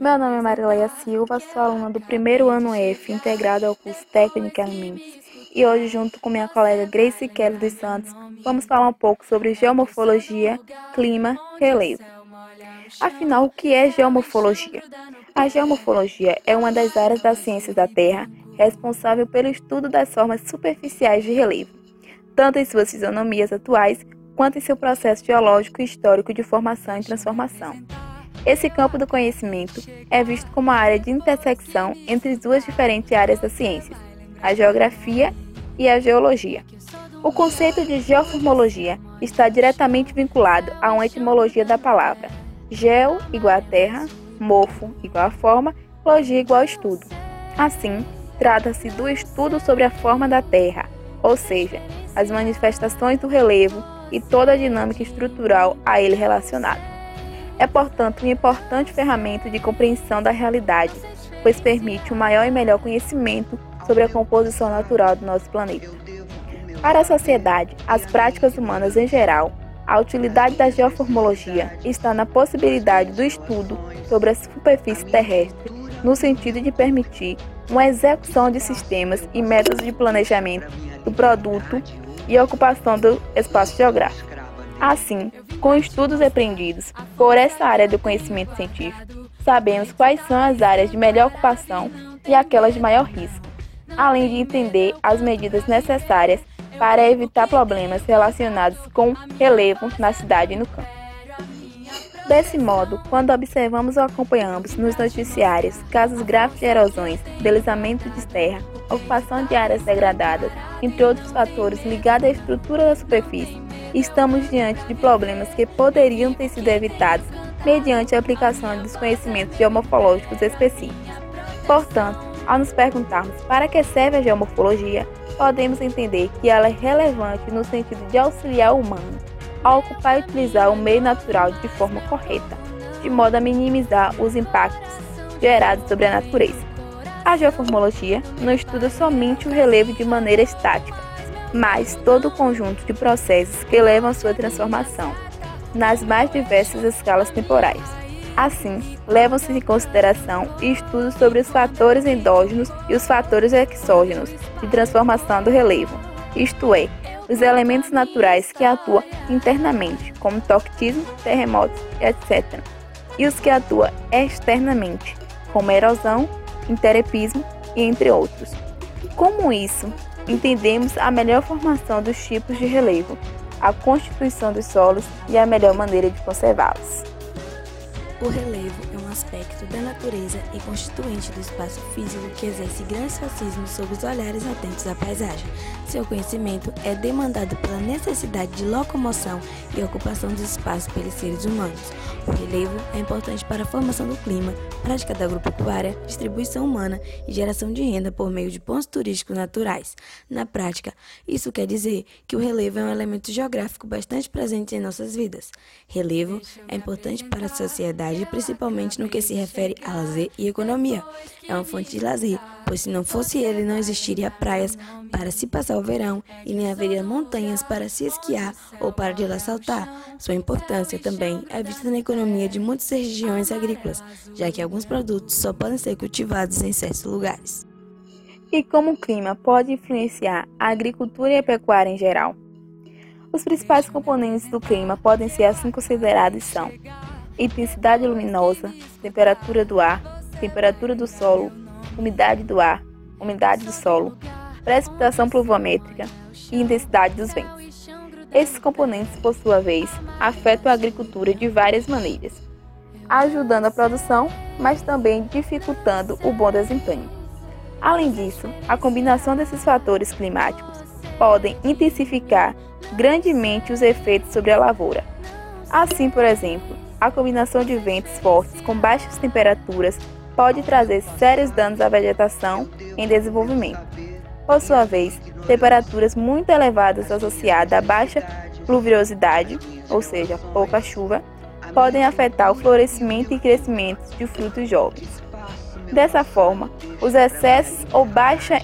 Meu nome é Marileia Silva, sou aluna do primeiro ano F, integrado ao curso Técnico em Alimentos. E hoje, junto com minha colega Grace Kelly dos Santos, vamos falar um pouco sobre geomorfologia, clima, relevo. Afinal, o que é geomorfologia? A geomorfologia é uma das áreas das ciências da Terra responsável pelo estudo das formas superficiais de relevo, tanto em suas fisionomias atuais quanto em seu processo geológico e histórico de formação e transformação. Esse campo do conhecimento é visto como a área de intersecção entre duas diferentes áreas da ciência, a geografia e a geologia. O conceito de geoformologia está diretamente vinculado a uma etimologia da palavra. Geo igual a terra, morfo igual a forma, logia igual a estudo. Assim, trata-se do estudo sobre a forma da terra, ou seja, as manifestações do relevo e toda a dinâmica estrutural a ele relacionada. É, portanto, uma importante ferramenta de compreensão da realidade, pois permite um maior e melhor conhecimento sobre a composição natural do nosso planeta. Para a sociedade, as práticas humanas em geral, a utilidade da geoformologia está na possibilidade do estudo sobre a superfície terrestre, no sentido de permitir uma execução de sistemas e métodos de planejamento do produto e ocupação do espaço geográfico. Assim, com estudos apreendidos por essa área do conhecimento científico, sabemos quais são as áreas de melhor ocupação e aquelas de maior risco, além de entender as medidas necessárias para evitar problemas relacionados com relevo na cidade e no campo. Desse modo, quando observamos ou acompanhamos nos noticiários casos graves de erosões, deslizamento de terra, ocupação de áreas degradadas, entre outros fatores ligados à estrutura da superfície, estamos diante de problemas que poderiam ter sido evitados mediante a aplicação dos conhecimentos geomorfológicos específicos. Portanto, ao nos perguntarmos para que serve a geomorfologia, podemos entender que ela é relevante no sentido de auxiliar o humano a ocupar e utilizar o meio natural de forma correta, de modo a minimizar os impactos gerados sobre a natureza. A geoformologia não estuda somente o relevo de maneira estática, mas todo o conjunto de processos que levam à sua transformação nas mais diversas escalas temporais. Assim, levam-se em consideração estudos sobre os fatores endógenos e os fatores exógenos de transformação do relevo, isto é, os elementos naturais que atuam internamente, como toctismo, terremotos, etc., e os que atuam externamente, como erosão, interepismo e entre outros. Como isso entendemos a melhor formação dos tipos de relevo, a constituição dos solos e a melhor maneira de conservá-los. O relevo é um aspecto da natureza e constituinte do espaço físico que exerce grandes fascismo sobre os olhares atentos à paisagem. Seu conhecimento é demandado pela necessidade de locomoção e ocupação dos espaços pelos seres humanos. O relevo é importante para a formação do clima, prática da agropecuária, distribuição humana e geração de renda por meio de pontos turísticos naturais. Na prática, isso quer dizer que o relevo é um elemento geográfico bastante presente em nossas vidas. Relevo é importante para a sociedade, principalmente no que se refere a lazer e economia. É uma fonte de lazer, pois se não fosse ele, não existiria praias para se passar o verão e nem haveria montanhas para se esquiar ou para de lá saltar. Sua importância também é vista na economia de muitas regiões agrícolas, já que alguns produtos só podem ser cultivados em certos lugares. E como o clima pode influenciar a agricultura e a pecuária em geral? Os principais componentes do clima podem ser assim considerados são intensidade luminosa, temperatura do ar, temperatura do solo, umidade do ar, umidade do solo, precipitação pluviométrica e intensidade dos ventos. Esses componentes, por sua vez, afetam a agricultura de várias maneiras, ajudando a produção, mas também dificultando o bom desempenho. Além disso, a combinação desses fatores climáticos podem intensificar grandemente os efeitos sobre a lavoura. Assim, por exemplo, a combinação de ventos fortes com baixas temperaturas pode trazer sérios danos à vegetação em desenvolvimento. Por sua vez, temperaturas muito elevadas associadas a baixa pluviosidade, ou seja, pouca chuva, podem afetar o florescimento e crescimento de frutos jovens. Dessa forma, os excessos ou baixa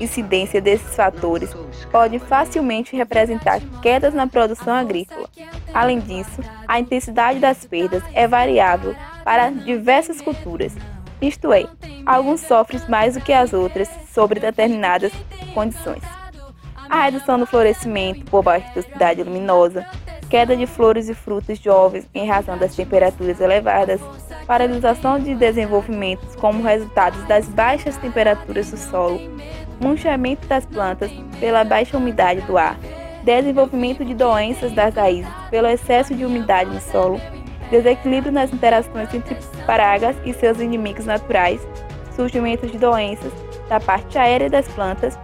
incidência desses fatores pode facilmente representar quedas na produção agrícola. Além disso, a intensidade das perdas é variável para diversas culturas. Isto é, alguns sofrem mais do que as outras sobre determinadas condições. A redução do florescimento por baixa intensidade luminosa, queda de flores e frutos jovens em razão das temperaturas elevadas, paralisação de desenvolvimentos como resultado das baixas temperaturas do solo, munchamento das plantas pela baixa umidade do ar, desenvolvimento de doenças das raízes pelo excesso de umidade no solo, desequilíbrio nas interações entre pragas e seus inimigos naturais, surgimento de doenças da parte aérea das plantas,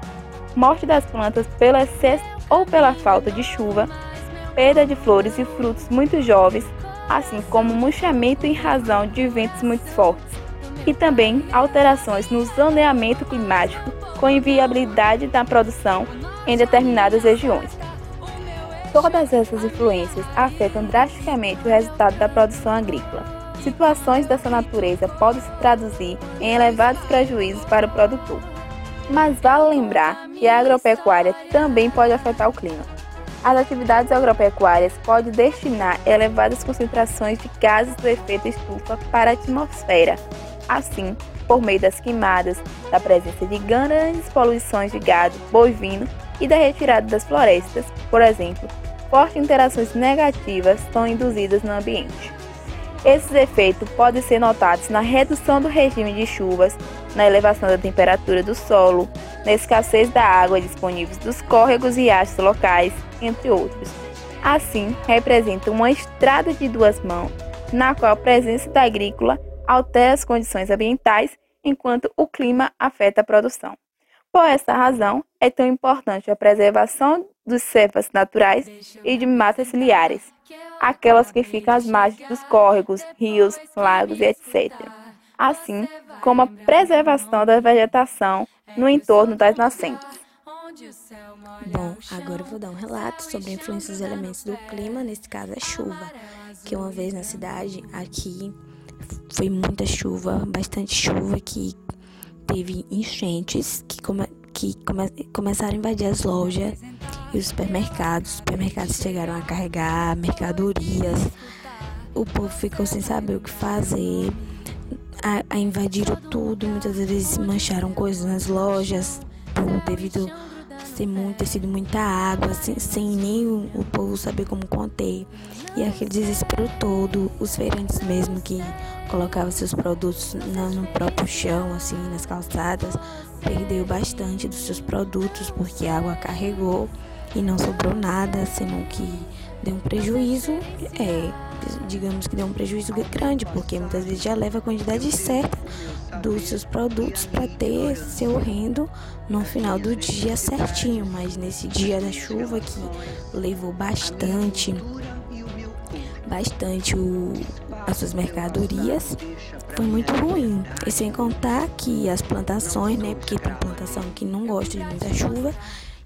morte das plantas pelo excesso ou pela falta de chuva, perda de flores e frutos muito jovens, assim como murchamento em razão de ventos muito fortes, e também alterações no zoneamento climático com inviabilidade da produção em determinadas regiões. Todas essas influências afetam drasticamente o resultado da produção agrícola. Situações dessa natureza podem se traduzir em elevados prejuízos para o produtor. Mas vale lembrar que a agropecuária também pode afetar o clima. As atividades agropecuárias podem destinar elevadas concentrações de gases do efeito estufa para a atmosfera. Assim, por meio das queimadas, da presença de grandes poluições de gado bovino e da retirada das florestas, por exemplo, fortes interações negativas são induzidas no ambiente. Esses efeitos podem ser notados na redução do regime de chuvas, na elevação da temperatura do solo, na escassez da água disponível dos córregos e riachos locais, entre outros. Assim, representa uma estrada de duas mãos, na qual a presença da agrícola altera as condições ambientais, enquanto o clima afeta a produção. Por essa razão, é tão importante a preservação dos cepas naturais e de matas ciliares, aquelas que ficam às margens dos córregos, rios, lagos e etc. Assim como a preservação da vegetação no entorno das nascentes. Bom, agora eu vou dar um relato sobre a influência dos elementos do clima, nesse caso a chuva, que uma vez na cidade, aqui, foi muita chuva, bastante chuva, que teve enchentes que, come, que come, começaram a invadir as lojas e os supermercados. Os supermercados chegaram a carregar mercadorias, o povo ficou sem saber o que fazer, a, a invadiram tudo, muitas vezes mancharam coisas nas lojas, devido ter, muito, ter sido muita água, sem, sem nem o, povo saber como conter. E aquele desespero todo, os feirantes mesmo que colocavam seus produtos no, no próprio chão, assim, nas calçadas, perdeu bastante dos seus produtos porque a água carregou e não sobrou nada, sendo que deu um prejuízo, é, digamos que deu um prejuízo grande, porque muitas vezes já leva a quantidade certa dos seus produtos para ter seu rendo no final do dia certinho, mas nesse dia da chuva que levou bastante bastante o, as suas mercadorias foi muito ruim. E sem contar que as plantações, né? Porque tem plantação que não gosta de muita chuva,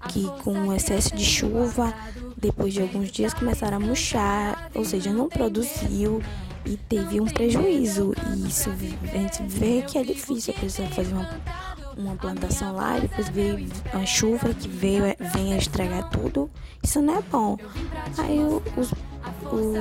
que com o excesso de chuva, depois de alguns dias começaram a murchar, ou seja, não produziu e teve um prejuízo. E isso a gente vê que é difícil a pessoa fazer uma, uma plantação lá e depois veio a chuva que veio, vem a estragar tudo. Isso não é bom. Aí os, os